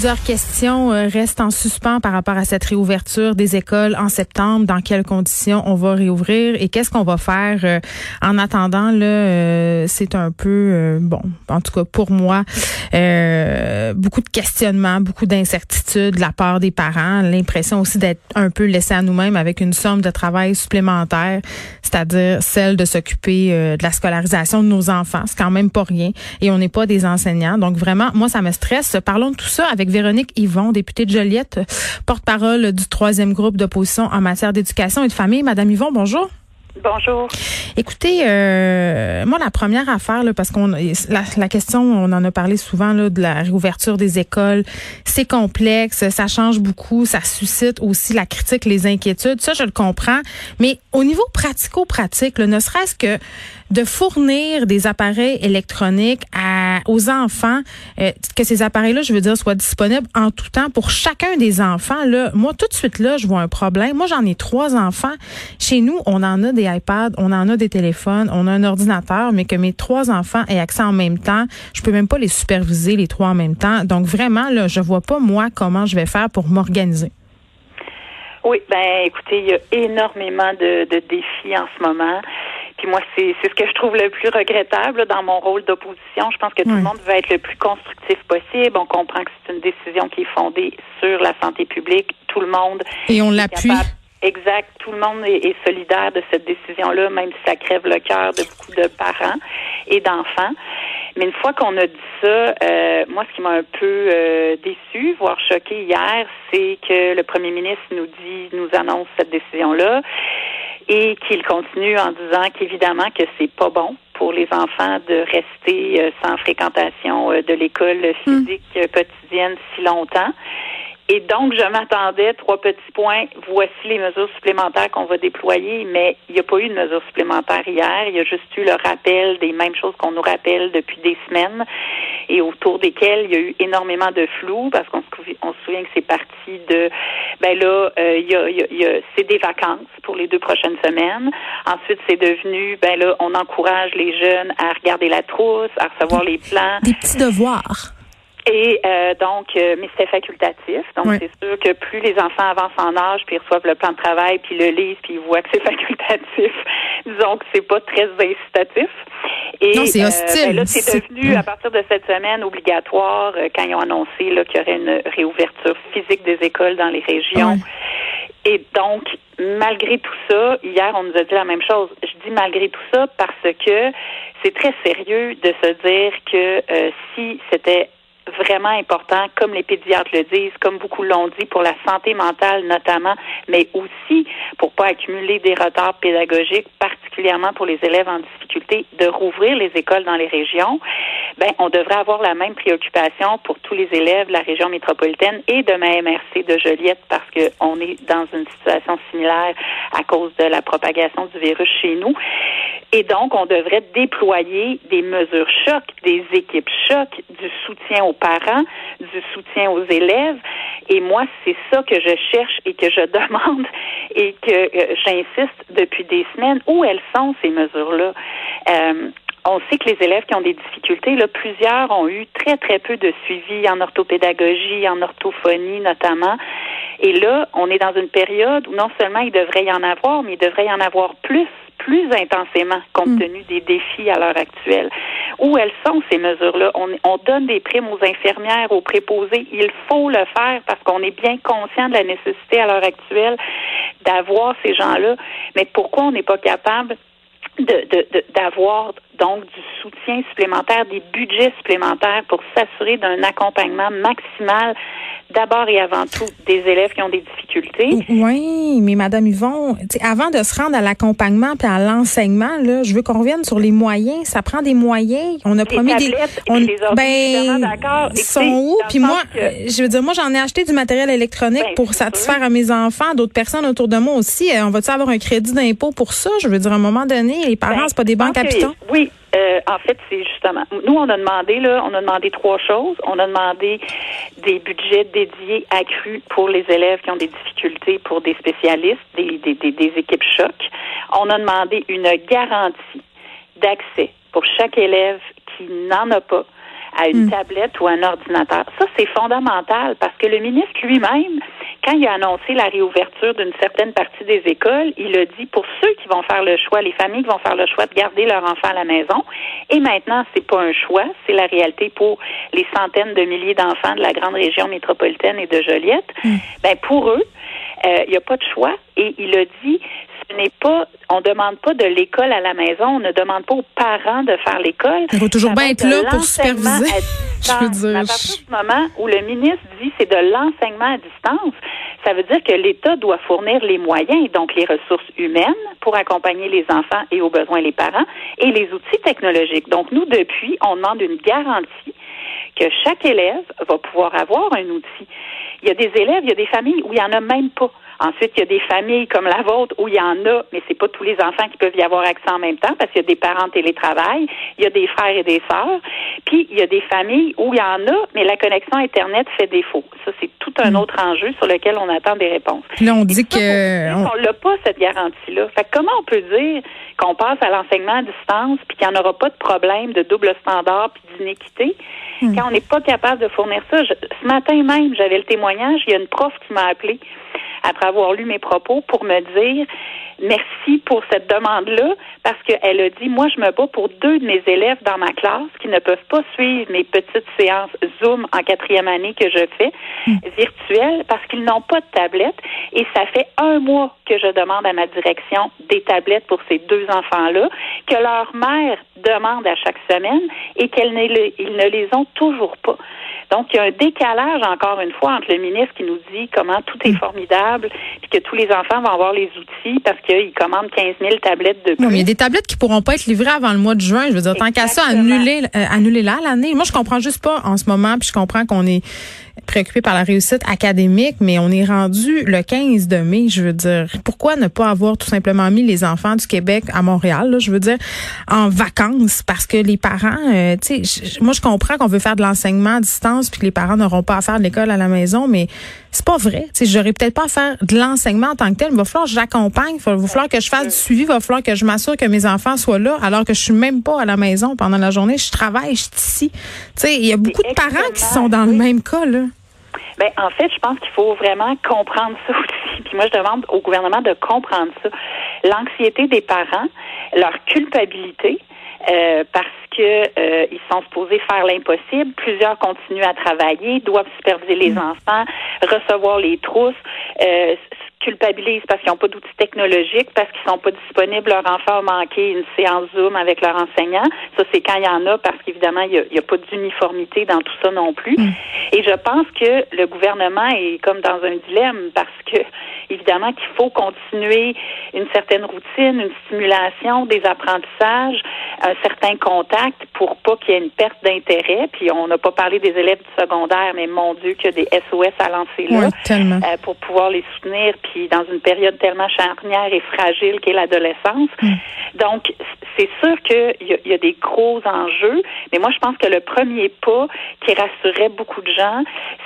Plusieurs questions euh, restent en suspens par rapport à cette réouverture des écoles en septembre. Dans quelles conditions on va réouvrir et qu'est-ce qu'on va faire euh, en attendant là euh, C'est un peu bon, en tout cas pour moi, beaucoup de questionnements, beaucoup d'incertitudes de la part des parents, l'impression aussi d'être un peu laissé à nous-mêmes avec une somme de travail supplémentaire, c'est-à-dire celle de s'occuper de la scolarisation de nos enfants. C'est quand même pas rien et on n'est pas des enseignants, donc vraiment moi ça me stresse. Parlons de tout ça avec Véronique Yvon, députée de Joliette, porte-parole du troisième groupe d'opposition en matière d'éducation et de famille. Madame Yvon, bonjour. Bonjour. Écoutez, euh, moi la première affaire, là, parce qu'on la, la, question, on en a parlé souvent là, de la réouverture des écoles, c'est complexe, ça change beaucoup, ça suscite aussi la critique, les inquiétudes. Ça, je le comprends. Mais au niveau pratico-pratique, ne serait-ce que de fournir des appareils électroniques à, aux enfants, euh, que ces appareils-là, je veux dire, soient disponibles en tout temps pour chacun des enfants. Là, moi, tout de suite là, je vois un problème. Moi, j'en ai trois enfants. Chez nous, on en a des iPads, on en a des téléphones, on a un ordinateur, mais que mes trois enfants aient accès en même temps, je peux même pas les superviser les trois en même temps. Donc vraiment, là, je vois pas moi comment je vais faire pour m'organiser. Oui, ben écoutez, il y a énormément de, de défis en ce moment. Puis moi, c'est ce que je trouve le plus regrettable dans mon rôle d'opposition. Je pense que tout le monde veut être le plus constructif possible. On comprend que c'est une décision qui est fondée sur la santé publique. Tout le monde. Et on l'appuie. Exact. Tout le monde est, solidaire de cette décision-là, même si ça crève le cœur de beaucoup de parents et d'enfants. Mais une fois qu'on a dit ça, euh, moi, ce qui m'a un peu euh, déçu, voire choqué hier, c'est que le premier ministre nous dit, nous annonce cette décision-là et qu'il continue en disant qu'évidemment que c'est pas bon pour les enfants de rester euh, sans fréquentation euh, de l'école physique euh, quotidienne si longtemps et donc, je m'attendais, trois petits points, voici les mesures supplémentaires qu'on va déployer, mais il n'y a pas eu de mesures supplémentaires hier. Il y a juste eu le rappel des mêmes choses qu'on nous rappelle depuis des semaines et autour desquelles il y a eu énormément de flou parce qu'on se, on se souvient que c'est parti de, ben là, euh, y a, y a, c'est des vacances pour les deux prochaines semaines. Ensuite, c'est devenu, ben là, on encourage les jeunes à regarder la trousse, à recevoir les plans. Des petits devoirs. Et euh, donc, euh, mais c'était facultatif. Donc, c'est sûr que plus les enfants avancent en âge, puis reçoivent le plan de travail, puis le lisent, puis ils voient que c'est facultatif, disons que c'est pas très incitatif. Et non, c'est euh, hostile. Ben là, c'est devenu, à partir de cette semaine, obligatoire quand ils ont annoncé qu'il y aurait une réouverture physique des écoles dans les régions. Et donc, malgré tout ça, hier, on nous a dit la même chose. Je dis malgré tout ça parce que c'est très sérieux de se dire que si c'était vraiment important, comme les pédiatres le disent, comme beaucoup l'ont dit, pour la santé mentale notamment, mais aussi pour pas accumuler des retards pédagogiques, particulièrement pour les élèves en difficulté, de rouvrir les écoles dans les régions. Ben, on devrait avoir la même préoccupation pour tous les élèves de la région métropolitaine et de ma MRC de Joliette parce qu'on est dans une situation similaire à cause de la propagation du virus chez nous. Et donc, on devrait déployer des mesures choc, des équipes choc, du soutien aux parents, du soutien aux élèves. Et moi, c'est ça que je cherche et que je demande et que euh, j'insiste depuis des semaines. Où elles sont, ces mesures-là? Euh, on sait que les élèves qui ont des difficultés, là, plusieurs ont eu très, très peu de suivi en orthopédagogie, en orthophonie notamment. Et là, on est dans une période où non seulement il devrait y en avoir, mais il devrait y en avoir plus plus intensément compte mm. tenu des défis à l'heure actuelle. Où elles sont ces mesures-là? On, on, donne des primes aux infirmières, aux préposés. Il faut le faire parce qu'on est bien conscient de la nécessité à l'heure actuelle d'avoir ces gens-là. Mais pourquoi on n'est pas capable d'avoir de, donc du soutien supplémentaire, des budgets supplémentaires pour s'assurer d'un accompagnement maximal d'abord et avant tout des élèves qui ont des difficultés. Oui, mais Madame Yvon, avant de se rendre à l'accompagnement et à l'enseignement, là, je veux qu'on revienne sur les moyens. Ça prend des moyens. On a promis des. On, les ben, ils sont où? Puis moi, je veux dire, moi, j'en ai acheté du matériel électronique ben, pour satisfaire à mes enfants, d'autres personnes autour de moi aussi. Euh, on va-tu avoir un crédit d'impôt pour ça? Je veux dire, à un moment donné, les parents, ben, c'est pas des banques à Oui, euh, en fait, c'est justement. Nous, on a demandé là, on a demandé trois choses. On a demandé des budgets dédiés accrus pour les élèves qui ont des difficultés, pour des spécialistes, des, des, des, des équipes choc. On a demandé une garantie d'accès pour chaque élève qui n'en a pas à une Mm. tablette ou un ordinateur. Ça, c'est fondamental parce que le ministre lui-même, quand il a annoncé la réouverture d'une certaine partie des écoles, il a dit pour ceux qui vont faire le choix, les familles qui vont faire le choix de garder leur enfant à la maison, et maintenant, c'est pas un choix, c'est la réalité pour les centaines de milliers d'enfants de la grande région métropolitaine et de Joliette. Ben pour eux, euh, il n'y a pas de choix. Et il a dit, n'est pas, on demande pas de l'école à la maison, on ne demande pas aux parents de faire l'école. Il faut toujours bien être là pour superviser. à Je veux distance. dire, À partir du moment où le ministre dit c'est de l'enseignement à distance, ça veut dire que l'État doit fournir les moyens, donc les ressources humaines pour accompagner les enfants et aux besoins les parents, et les outils technologiques. Donc nous, depuis, on demande une garantie que chaque élève va pouvoir avoir un outil. Il y a des élèves, il y a des familles où il n'y en a même pas. Ensuite, il y a des familles comme la vôtre où il y en a, mais c'est pas tous les enfants qui peuvent y avoir accès en même temps parce qu'il y a des parents en télétravail, il y a des frères et des sœurs. Puis il y a des familles où il y en a, mais la connexion Internet fait défaut. Ça, c'est tout un autre enjeu sur lequel on attend des réponses. Là, on dit ça, que. on- l'a pas cette garantie-là. Fait que comment on peut dire qu'on passe à l'enseignement à distance puis qu'il n'y en aura pas de problème de double standard puis d'inéquité quand on n'est pas capable de fournir ça? Je- ce matin même, j'avais le témoignage. Il y a une prof qui m'a appelé après avoir lu mes propos pour me dire merci pour cette demande-là parce qu'elle a dit moi je me bats pour deux de mes élèves dans ma classe qui ne peuvent pas suivre mes petites séances Zoom en quatrième année que je fais virtuelles parce qu'ils n'ont pas de tablette. Et ça fait un mois que je demande à ma direction des tablettes pour ces deux enfants-là que leur mère demande à chaque semaine et qu'elles ne, les- ont toujours pas. Donc, il y a un décalage, encore une fois, entre le ministre qui nous dit comment tout est formidable, puis que tous les enfants vont avoir les outils parce qu'ils commandent 15 000 tablettes de plus. Non, mais il y a des tablettes qui pourront pas être livrées avant le mois de juin. Je veux dire, tant qu'à ça, annuler, euh, annuler là l'année. Moi, je comprends juste pas en ce moment, puis je comprends qu'on est préoccupé par la réussite académique, mais on est rendu le 15 de mai. Je veux dire, pourquoi ne pas avoir tout simplement mis les enfants du Québec à Montréal, là, je veux dire, en vacances, parce que les parents, euh, tu sais, moi, je comprends qu'on veut faire de l'enseignement à distance, puis que les parents n'auront pas à faire de l'école à la maison, mais c'est pas vrai. Tu sais, j'aurais peut-être pas à faire de l'enseignement en tant que tel. Il va falloir que j'accompagne, il va falloir que je fasse du suivi, il va falloir que je m'assure que mes enfants soient là, alors que je suis même pas à la maison pendant la journée. Je travaille, je suis ici. Tu sais, il y a beaucoup de parents qui sont dans le même cas, là. Ben, en fait, je pense qu'il faut vraiment comprendre ça aussi. Puis moi, je demande au gouvernement de comprendre ça. L'anxiété des parents, leur culpabilité, euh, parce que euh, ils sont supposés faire l'impossible. Plusieurs continuent à travailler, doivent superviser les enfants, recevoir les trousses, euh, culpabilisent parce qu'ils n'ont pas d'outils technologiques, parce qu'ils sont pas disponibles, leur enfant a manqué une séance Zoom avec leur enseignant. Ça, c'est quand il y en a, parce qu'évidemment, il n'y a, a, pas d'uniformité dans tout ça non plus. Et je pense que le gouvernement est comme dans un dilemme, parce que, évidemment, qu'il faut continuer une certaine routine, une stimulation, des apprentissages, un certain contact pour pas qu'il y ait une perte d'intérêt. Puis on n'a pas parlé des élèves du secondaire, mais mon Dieu, qu'il y a des SOS à lancer là Oui, euh, pour pouvoir les soutenir. Puis dans une période tellement charnière et fragile qu'est l'adolescence. Donc, c'est sûr qu'il y, y a des gros enjeux, mais moi, je pense que le premier pas qui rassurerait beaucoup de gens,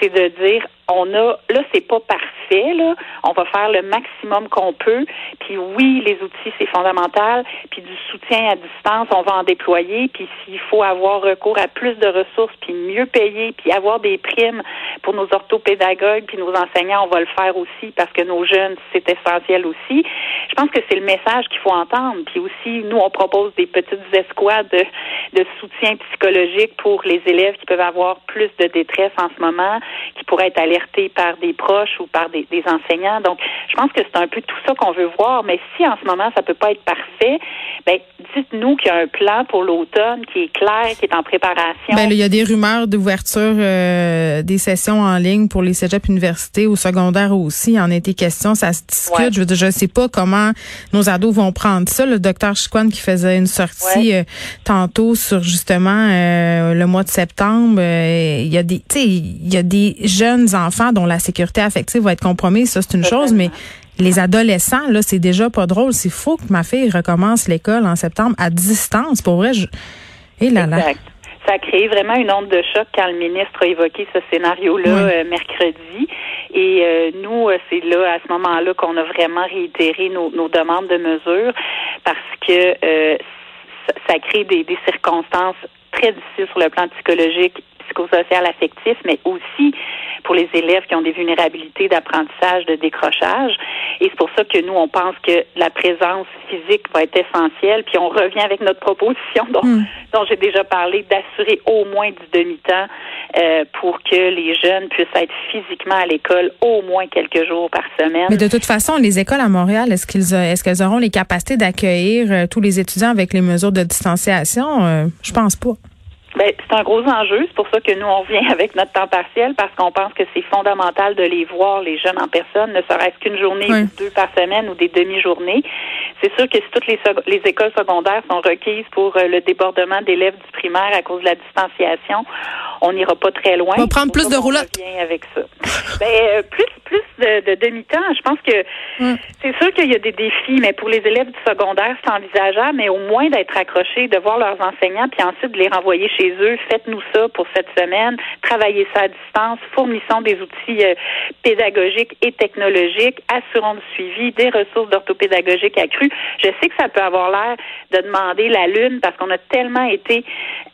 c'est de dire on a là c'est pas parfait là, on va faire le maximum qu'on peut. Puis oui, les outils c'est fondamental, puis du soutien à distance, on va en déployer, puis s'il faut avoir recours à plus de ressources, puis mieux payer, puis avoir des primes pour nos orthopédagogues, puis nos enseignants, on va le faire aussi parce que nos jeunes, c'est essentiel aussi. Je pense que c'est le message qu'il faut entendre. Puis aussi, nous, on propose des petites escouades de, soutien psychologique pour les élèves qui peuvent avoir plus de détresse en ce moment, qui pourraient être alertés par des proches ou par des, enseignants. Donc, je pense que c'est un peu tout ça qu'on veut voir. Mais si en ce moment, ça peut pas être parfait, ben, dites-nous qu'il y a un plan pour l'automne qui est clair, qui est en préparation. Ben, il y a des rumeurs d'ouverture euh, des sessions en ligne pour les cégeps universités, au secondaire aussi. Il en a été question, ça se discute. Ouais. Je veux dire, je sais pas comment nos ados vont prendre ça. Le docteur Chiquan qui faisait une sortie euh, tantôt sur justement euh, le mois de septembre. euh, il y a des, tu sais, il y a des jeunes enfants dont la sécurité affective va être compromise. Ça, c'est une chose, mais les adolescents, là, c'est déjà pas drôle. C'est faux que ma fille recommence l'école en septembre à distance. Pour vrai, je... Et là, là. Exact. Ça a créé vraiment une onde de choc quand le ministre a évoqué ce scénario-là euh, mercredi. Et euh, nous, euh, c'est là, à ce moment-là, qu'on a vraiment réitéré nos, nos, demandes de mesures parce que ça, ça, crée des, des circonstances très difficiles sur le plan psychologique psychosocial affectif, mais aussi pour les élèves qui ont des vulnérabilités d'apprentissage, de décrochage. Et c'est pour ça que nous, on pense que la présence physique va être essentielle. Puis on revient avec notre proposition dont, mm. dont j'ai déjà parlé, d'assurer au moins du demi-temps euh, pour que les jeunes puissent être physiquement à l'école au moins quelques jours par semaine. Mais de toute façon, les écoles à Montréal, est-ce qu'ils est-ce qu'elles auront les capacités d'accueillir euh, tous les étudiants avec les mesures de distanciation? Euh, je pense pas. Ben, c'est un gros enjeu. C'est pour ça que nous, on vient avec notre temps partiel parce qu'on pense que c'est fondamental de les voir, les jeunes en personne, ne serait-ce qu'une journée ou deux par semaine ou des demi-journées. C'est sûr que si toutes les, les écoles secondaires sont requises pour euh, le débordement d'élèves du primaire à cause de la distanciation, on n'ira pas très loin. On va prendre plus de roulottes. avec ça. ben, euh, plus plus de, de demi-temps. Je pense que c'est sûr qu'il y a des défis, mais pour les élèves du secondaire, c'est envisageable, mais au moins d'être accrochés, de voir leurs enseignants, puis ensuite de les renvoyer chez eux. Faites-nous ça pour cette semaine. Travaillez ça à distance. Fournissons des outils euh, pédagogiques et technologiques. Assurons le suivi, des ressources d'orthopédagogique accrues. Je sais que ça peut avoir l'air de demander la lune parce qu'on a tellement été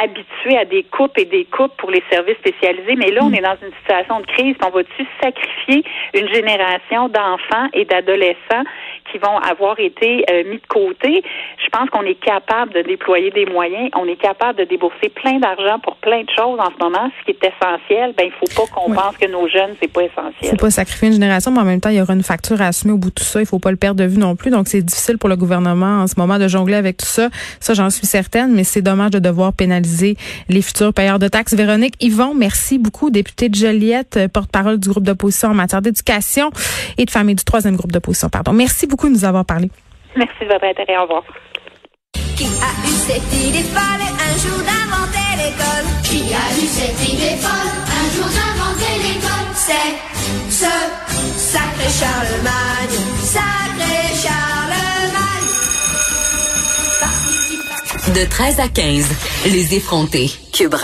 habitués à des coupes et des coupes pour les services spécialisés, mais là, on est dans une situation de crise. On va-tu sacrifier une génération d'enfants et d'adolescents qui vont avoir été euh, mis de côté? Je pense qu'on est capable de déployer des moyens, on est capable de débourser plein d'argent pour plein de choses en ce moment. Ce qui est essentiel, ben il faut pas qu'on pense que nos jeunes c'est pas essentiel. Faut pas sacrifier une génération, mais en même temps il y aura une facture à assumer au bout de tout ça. Il faut pas le perdre de vue non plus. Donc c'est difficile pour le gouvernement en ce moment de jongler avec tout ça. Ça j'en suis certaine, mais c'est dommage de devoir pénaliser les futurs payeurs de taxes. Véronique Yvon, merci beaucoup, députée de Joliette, porte-parole du groupe d'opposition en matière d'éducation et de famille du troisième groupe d'opposition. Pardon. Merci beaucoup de nous avoir parlé. Merci de votre intérêt. Au revoir. Qui a eu cette idée folle un jour d'inventer l'école? Qui a eu cette idée folle un jour d'inventer l'école? C'est ce sacré Charlemagne, sacré Charlemagne. De 13 à 15, les effrontés. Cube